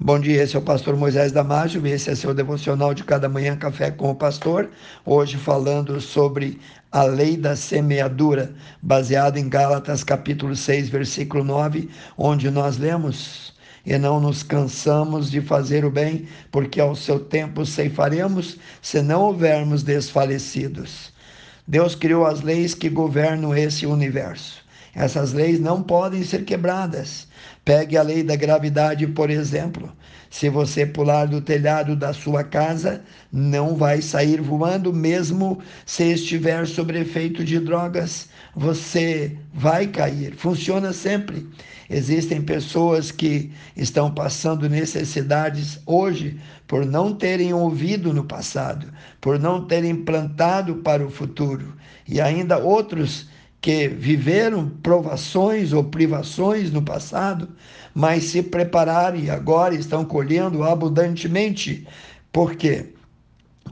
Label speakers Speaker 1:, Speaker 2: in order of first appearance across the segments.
Speaker 1: Bom dia, esse é o pastor Moisés Damásio, esse é seu devocional de cada manhã, Café com o Pastor. Hoje falando sobre a lei da semeadura, baseado em Gálatas capítulo 6, versículo 9, onde nós lemos: E não nos cansamos de fazer o bem, porque ao seu tempo ceifaremos, se não houvermos desfalecidos. Deus criou as leis que governam esse universo. Essas leis não podem ser quebradas. Pegue a lei da gravidade, por exemplo. Se você pular do telhado da sua casa, não vai sair voando, mesmo se estiver sob efeito de drogas. Você vai cair. Funciona sempre. Existem pessoas que estão passando necessidades hoje por não terem ouvido no passado, por não terem plantado para o futuro. E ainda outros que viveram provações ou privações no passado, mas se prepararam e agora estão colhendo abundantemente. Por quê?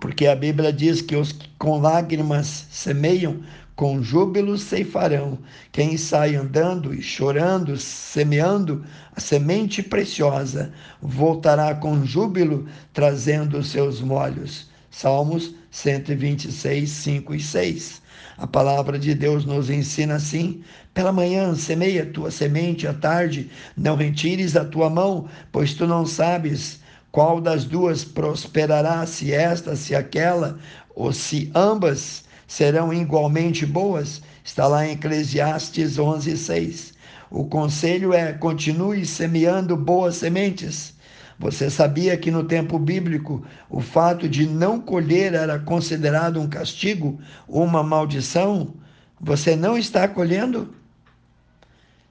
Speaker 1: Porque a Bíblia diz que os que com lágrimas semeiam, com júbilo ceifarão. Quem sai andando e chorando, semeando a semente preciosa, voltará com júbilo, trazendo seus molhos. Salmos 126, 5 e 6. A palavra de Deus nos ensina assim: pela manhã semeia tua semente, à tarde não retires a tua mão, pois tu não sabes qual das duas prosperará, se esta, se aquela, ou se ambas serão igualmente boas. Está lá em Eclesiastes 11, 6. O conselho é: continue semeando boas sementes você sabia que no tempo bíblico o fato de não colher era considerado um castigo, uma maldição? Você não está colhendo?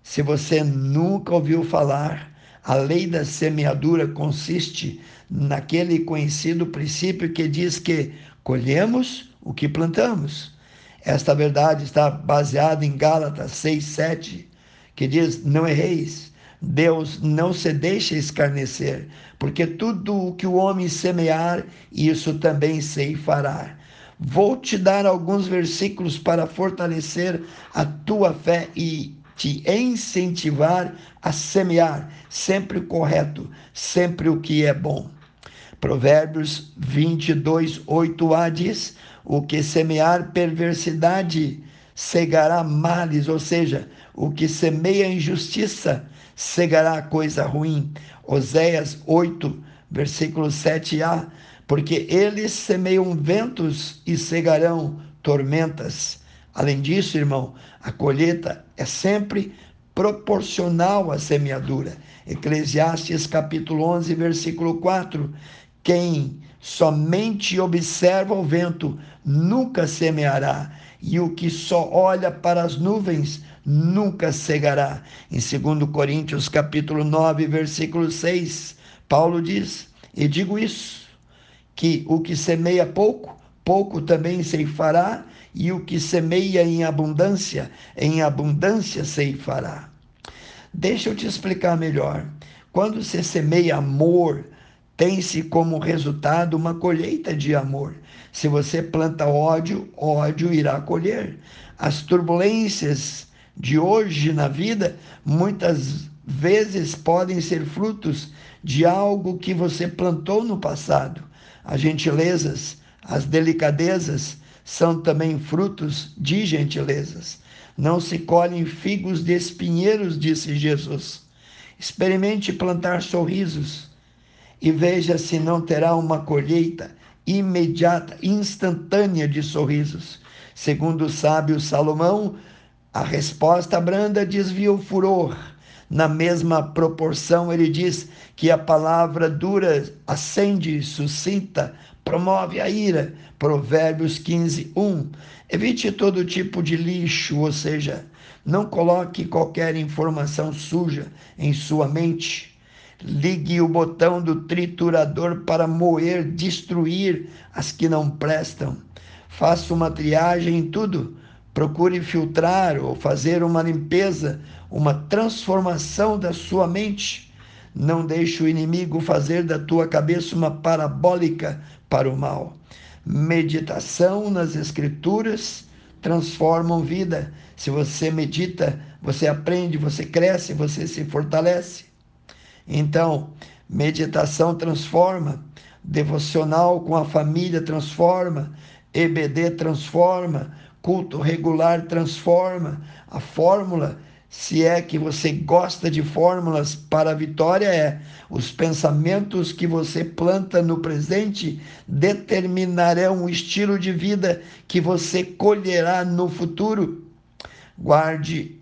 Speaker 1: Se você nunca ouviu falar, a lei da semeadura consiste naquele conhecido princípio que diz que colhemos o que plantamos. Esta verdade está baseada em Gálatas 6:7, que diz: "Não erreis, Deus não se deixa escarnecer, porque tudo o que o homem semear, isso também se fará. Vou te dar alguns versículos para fortalecer a tua fé e te incentivar a semear sempre o correto, sempre o que é bom. Provérbios 22, 8a diz: O que semear perversidade, cegará males, ou seja, o que semeia injustiça, cegará coisa ruim. Oséias 8, versículo 7a, porque eles semeiam ventos e cegarão tormentas. Além disso, irmão, a colheita é sempre proporcional à semeadura. Eclesiastes capítulo 11, versículo 4. Quem somente observa o vento nunca semeará, e o que só olha para as nuvens nunca cegará. Em 2 Coríntios capítulo 9, versículo 6, Paulo diz: "E digo isso, que o que semeia pouco, pouco também ceifará, e o que semeia em abundância, em abundância ceifará." Deixa eu te explicar melhor. Quando se semeia amor, tem-se como resultado uma colheita de amor. Se você planta ódio, ódio irá colher. As turbulências de hoje na vida muitas vezes podem ser frutos de algo que você plantou no passado. As gentilezas, as delicadezas são também frutos de gentilezas. Não se colhem figos de espinheiros, disse Jesus. Experimente plantar sorrisos e veja se não terá uma colheita imediata, instantânea de sorrisos. Segundo o sábio Salomão, a resposta branda desvia o furor. Na mesma proporção, ele diz que a palavra dura acende, suscita, promove a ira. Provérbios 15, 1. Evite todo tipo de lixo, ou seja, não coloque qualquer informação suja em sua mente. Ligue o botão do triturador para moer, destruir as que não prestam. Faça uma triagem em tudo Procure filtrar ou fazer uma limpeza, uma transformação da sua mente. Não deixe o inimigo fazer da tua cabeça uma parabólica para o mal. Meditação nas Escrituras transformam vida. Se você medita, você aprende, você cresce, você se fortalece. Então, Meditação transforma, devocional com a família transforma, EBD transforma, culto regular transforma. A fórmula, se é que você gosta de fórmulas para a vitória, é os pensamentos que você planta no presente determinarão o estilo de vida que você colherá no futuro. Guarde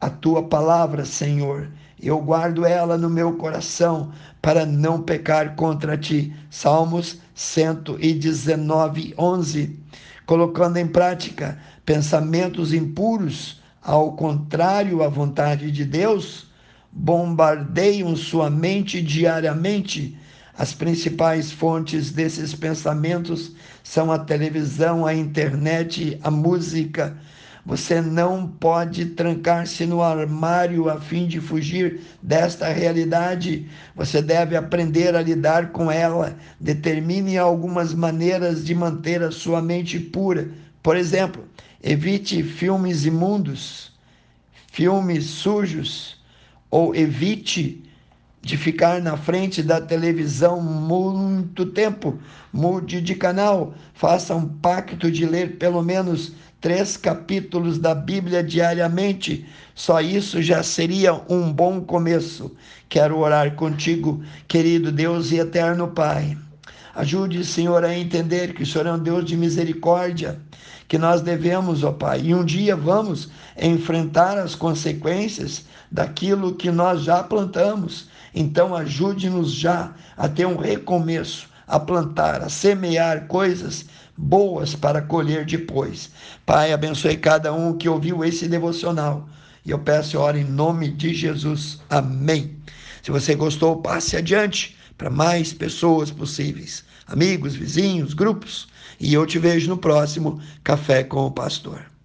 Speaker 1: a tua palavra, Senhor. Eu guardo ela no meu coração para não pecar contra ti. Salmos 119, 11. Colocando em prática pensamentos impuros, ao contrário à vontade de Deus, bombardeiam sua mente diariamente. As principais fontes desses pensamentos são a televisão, a internet, a música, você não pode trancar-se no armário a fim de fugir desta realidade. Você deve aprender a lidar com ela. Determine algumas maneiras de manter a sua mente pura. Por exemplo, evite filmes imundos, filmes sujos, ou evite de ficar na frente da televisão muito tempo. Mude de canal, faça um pacto de ler pelo menos três capítulos da Bíblia diariamente. Só isso já seria um bom começo. Quero orar contigo, querido Deus e eterno Pai. Ajude, Senhor, a entender que o Senhor é um Deus de misericórdia, que nós devemos, ó Pai, e um dia vamos enfrentar as consequências daquilo que nós já plantamos. Então, ajude-nos já a ter um recomeço, a plantar, a semear coisas boas para colher depois. Pai, abençoe cada um que ouviu esse devocional. E eu peço oro em nome de Jesus. Amém. Se você gostou, passe adiante para mais pessoas possíveis, amigos, vizinhos, grupos. E eu te vejo no próximo Café com o Pastor.